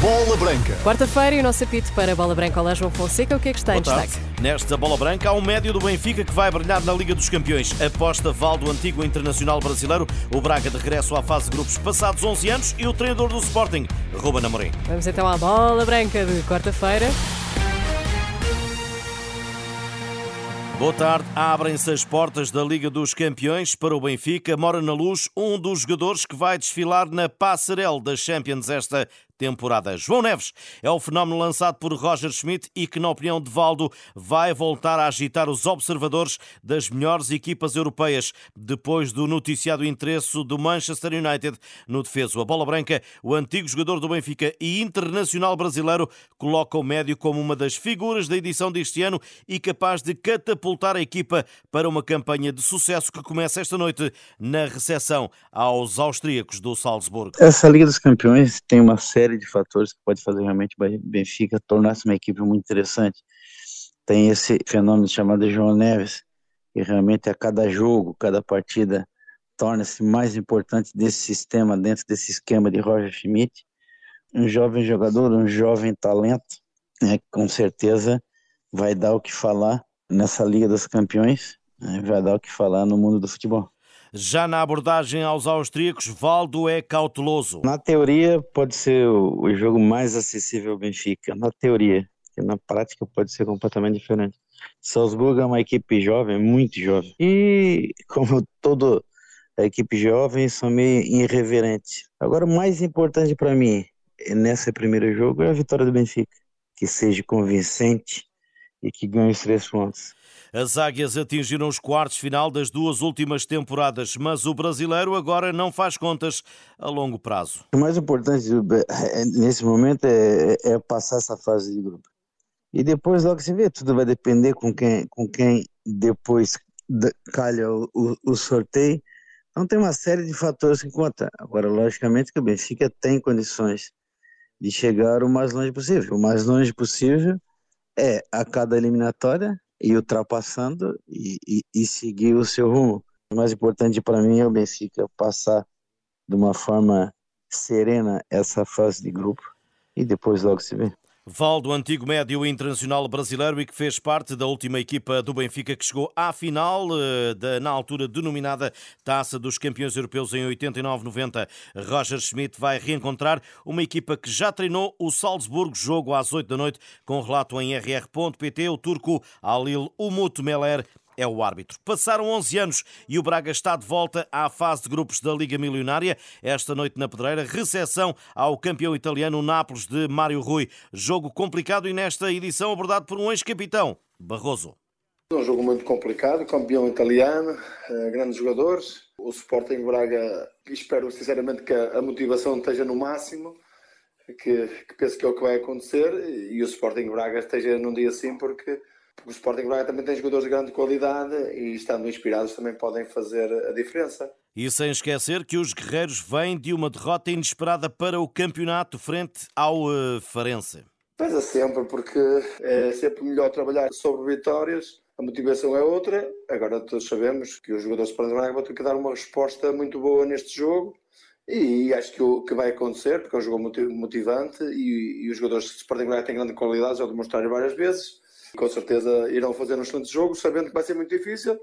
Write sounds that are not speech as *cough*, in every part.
Bola Branca. Quarta-feira e o nosso apito para a Bola Branca. Olá, João Fonseca. O que é que está em Boa tarde. destaque? Nesta bola branca há um médio do Benfica que vai brilhar na Liga dos Campeões. Aposta Valdo, antigo internacional brasileiro. O Braga de regresso à fase de grupos passados 11 anos e o treinador do Sporting, Ruben Amorim. Vamos então à Bola Branca de quarta-feira. Boa tarde. Abrem-se as portas da Liga dos Campeões para o Benfica. Mora na luz um dos jogadores que vai desfilar na passarela das Champions esta temporada. João Neves é o fenómeno lançado por Roger Schmidt e que, na opinião de Valdo, vai voltar a agitar os observadores das melhores equipas europeias depois do noticiado interesse do Manchester United no defeso. A bola branca, o antigo jogador do Benfica e internacional brasileiro, coloca o médio como uma das figuras da edição deste ano e capaz de catapultar a equipa para uma campanha de sucesso que começa esta noite na recepção aos austríacos do Salzburgo. Essa Liga dos Campeões tem uma série de fatores que pode fazer realmente o Benfica tornar-se uma equipe muito interessante. Tem esse fenômeno chamado João Neves, que realmente a cada jogo, cada partida torna-se mais importante desse sistema, dentro desse esquema de Roger Schmidt. Um jovem jogador, um jovem talento, né, com certeza vai dar o que falar nessa Liga dos Campeões, né, vai dar o que falar no mundo do futebol. Já na abordagem aos austríacos, Valdo é cauteloso. Na teoria, pode ser o, jogo mais acessível ao Benfica. Na teoria, na prática pode ser completamente diferente. Salzburgo é uma equipe jovem, muito jovem. E, como toda equipe jovem, são meio irreverentes. Agora, o mais importante para mim nesse primeiro jogo é a vitória do Benfica. Que seja convincente e que ganhe os três pontos. As águias atingiram os quartos final das duas últimas temporadas, mas o brasileiro agora não faz contas a longo prazo. O mais importante nesse momento é, é passar essa fase de grupo. E depois logo se vê, tudo vai depender com quem, com quem depois calha o, o, o sorteio. Então tem uma série de fatores que contam. Agora, logicamente que o Benfica tem condições de chegar o mais longe possível. O mais longe possível é a cada eliminatória e ultrapassando e, e, e seguir o seu rumo. O mais importante para mim é o Benfica passar de uma forma serena essa fase de grupo e depois logo se vê. Valdo, antigo médio internacional brasileiro e que fez parte da última equipa do Benfica que chegou à final eh, da, na altura denominada Taça dos Campeões Europeus em 89-90. Roger Schmidt vai reencontrar uma equipa que já treinou o Salzburgo, jogo às 8 da noite, com relato em rr.pt. O turco Alil Umut Meler é o árbitro. Passaram 11 anos e o Braga está de volta à fase de grupos da Liga Milionária. Esta noite na Pedreira, recepção ao campeão italiano Nápoles de Mário Rui. Jogo complicado e nesta edição abordado por um ex-capitão, Barroso. Um jogo muito complicado, campeão italiano, eh, grandes jogadores. O Sporting Braga, espero sinceramente que a motivação esteja no máximo, que, que penso que é o que vai acontecer e o Sporting Braga esteja num dia assim, porque porque o Sporting Braga também tem jogadores de grande qualidade e estando inspirados também podem fazer a diferença. E sem esquecer que os guerreiros vêm de uma derrota inesperada para o campeonato frente ao uh, Farense. Pesa sempre, porque é sempre melhor trabalhar sobre vitórias, a motivação é outra. Agora todos sabemos que os jogadores do Sporting Braga vão ter que dar uma resposta muito boa neste jogo. E acho que o que vai acontecer, porque é um jogo motivante e, e os jogadores do Sporting Braga têm grande qualidade, já demonstraram várias vezes com certeza irão fazer um excelente jogo, sabendo que vai ser muito difícil,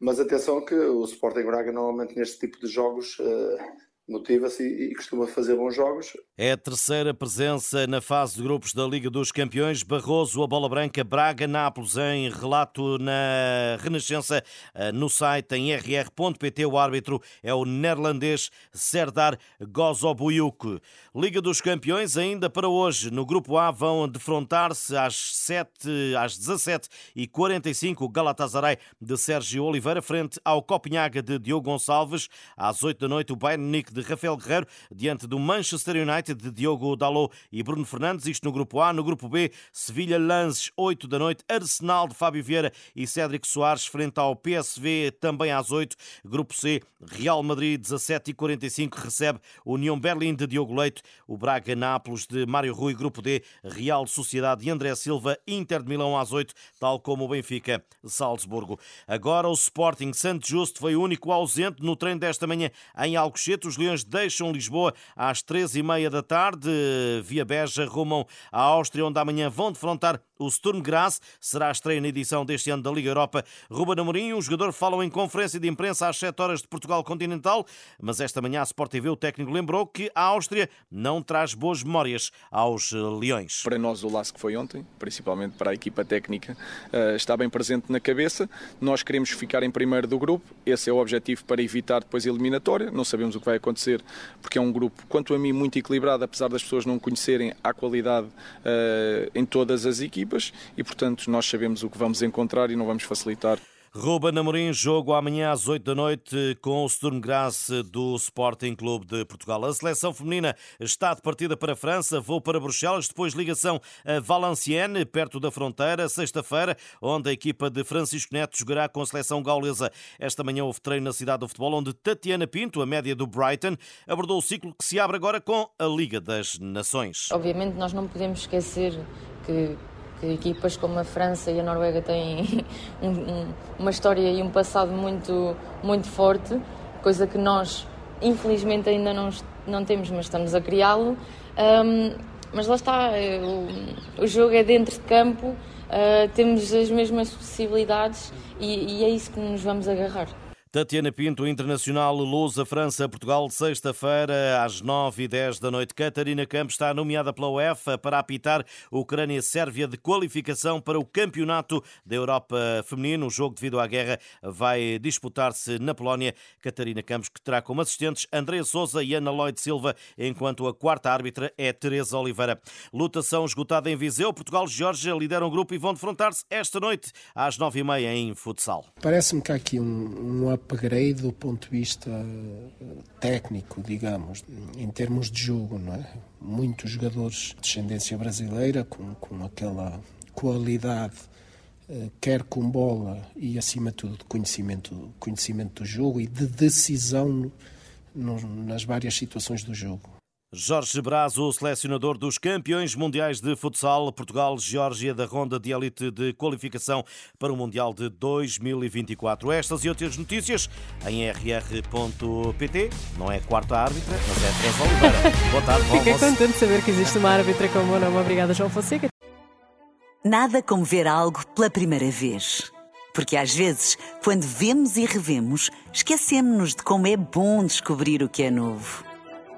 mas atenção que o Sporting Braga normalmente neste tipo de jogos uh, motiva-se e, costuma fazer bons jogos. É a terceira presença na fase de grupos da Liga dos Campeões. Barroso, a bola branca, Braga, Nápoles, em relato na Renascença, eh, no site em rr.pt. O árbitro é o neerlandês Serdar Gozobuyuk. Liga dos Campeões, ainda para hoje. No grupo A vão defrontar-se às, 7, às 17h45 o Galatasaray de Sérgio Oliveira frente ao Copenhaga de Diogo Gonçalves. Às 8 da noite o Bayern Munique de Rafael Guerreiro diante do Manchester United de Diogo Dalot e Bruno Fernandes, isto no grupo A. No grupo B, Sevilha Lances, 8 da noite, Arsenal de Fábio Vieira e Cédric Soares frente ao PSV também às 8. Grupo C, Real Madrid 17 e 45 recebe União Berlim de Diogo Leite, o Braga Nápoles de Mário Rui, grupo D, Real Sociedade de André Silva, Inter de Milão às 8, tal como o Benfica Salzburgo. Agora o Sporting Santo Justo foi o único ausente no treino desta manhã em Alcochete. Os Leões deixam Lisboa às 13h30 da tarde. Via Beja rumam à Áustria, onde amanhã vão defrontar o Sturm Graz. Será a estreia na edição deste ano da Liga Europa. Ruben Amorim, o jogador, falam em conferência de imprensa às 7 horas de Portugal Continental, mas esta manhã a Sport TV o técnico lembrou que a Áustria não traz boas memórias aos Leões. Para nós o laço que foi ontem, principalmente para a equipa técnica, eh, está bem presente na cabeça. Nós queremos ficar em primeiro do grupo, esse é o objetivo para evitar depois a eliminatória. Não sabemos o que vai acontecer, porque é um grupo, quanto a mim, muito equilibrado, apesar das pessoas não conhecerem a qualidade uh, em todas as equipas e, portanto, nós sabemos o que vamos encontrar e não vamos facilitar. Ruba Namorim, jogo amanhã às 8 da noite com o Sturm Graz do Sporting Clube de Portugal. A seleção feminina está de partida para a França, vou para Bruxelas, depois ligação a Valenciennes, perto da fronteira, sexta-feira, onde a equipa de Francisco Neto jogará com a seleção gaulesa. Esta manhã houve treino na cidade do futebol, onde Tatiana Pinto, a média do Brighton, abordou o ciclo que se abre agora com a Liga das Nações. Obviamente nós não podemos esquecer que que equipas como a França e a Noruega têm *laughs* um, um, uma história e um passado muito, muito forte, coisa que nós, infelizmente, ainda não, não temos, mas estamos a criá-lo. Um, mas lá está, eh, o, o, jogo é dentro de campo, uh, temos as mesmas possibilidades e, e é isso que nos vamos agarrar. Tatiana Pinto, Internacional Lusa, França, Portugal, sexta-feira, às 9h10 da noite. Catarina Campos está nomeada pela UEFA para apitar Ucrânia-Sérvia de qualificação para o Campeonato da Europa Feminino. O jogo, devido à guerra, vai disputar-se na Polónia. Catarina Campos, que terá como assistentes André Souza e Ana Lloyd Silva, enquanto a quarta árbitra é Teresa Oliveira. Lutação esgotada em Viseu. Portugal e Geórgia lideram o grupo e vão defrontar-se esta noite, às 9h30 em futsal. Parece-me que há aqui um, um upgrade do ponto de vista eh, técnico, digamos, em termos de jogo, não é? Muitos jogadores de descendência brasileira com, com aquela qualidade, eh, quer com bola e, acima de tudo, conhecimento, conhecimento do jogo e de decisão no, nas várias situações do jogo. Jorge Braz, o selecionador dos campeões mundiais de futsal, Portugal-Geórgia, da ronda de elite de qualificação para o Mundial de 2024. Estas e outras notícias em rr.pt. Não é quarta árbitra, mas é Teresa Oliveira. Boa tarde, Fiquei contente de saber que existe uma árbitra com o meu nome. Obrigada, João Fonseca. Nada como ver algo pela primeira vez. Porque às vezes, quando vemos e revemos, esquecemos-nos de como é bom descobrir o que é novo.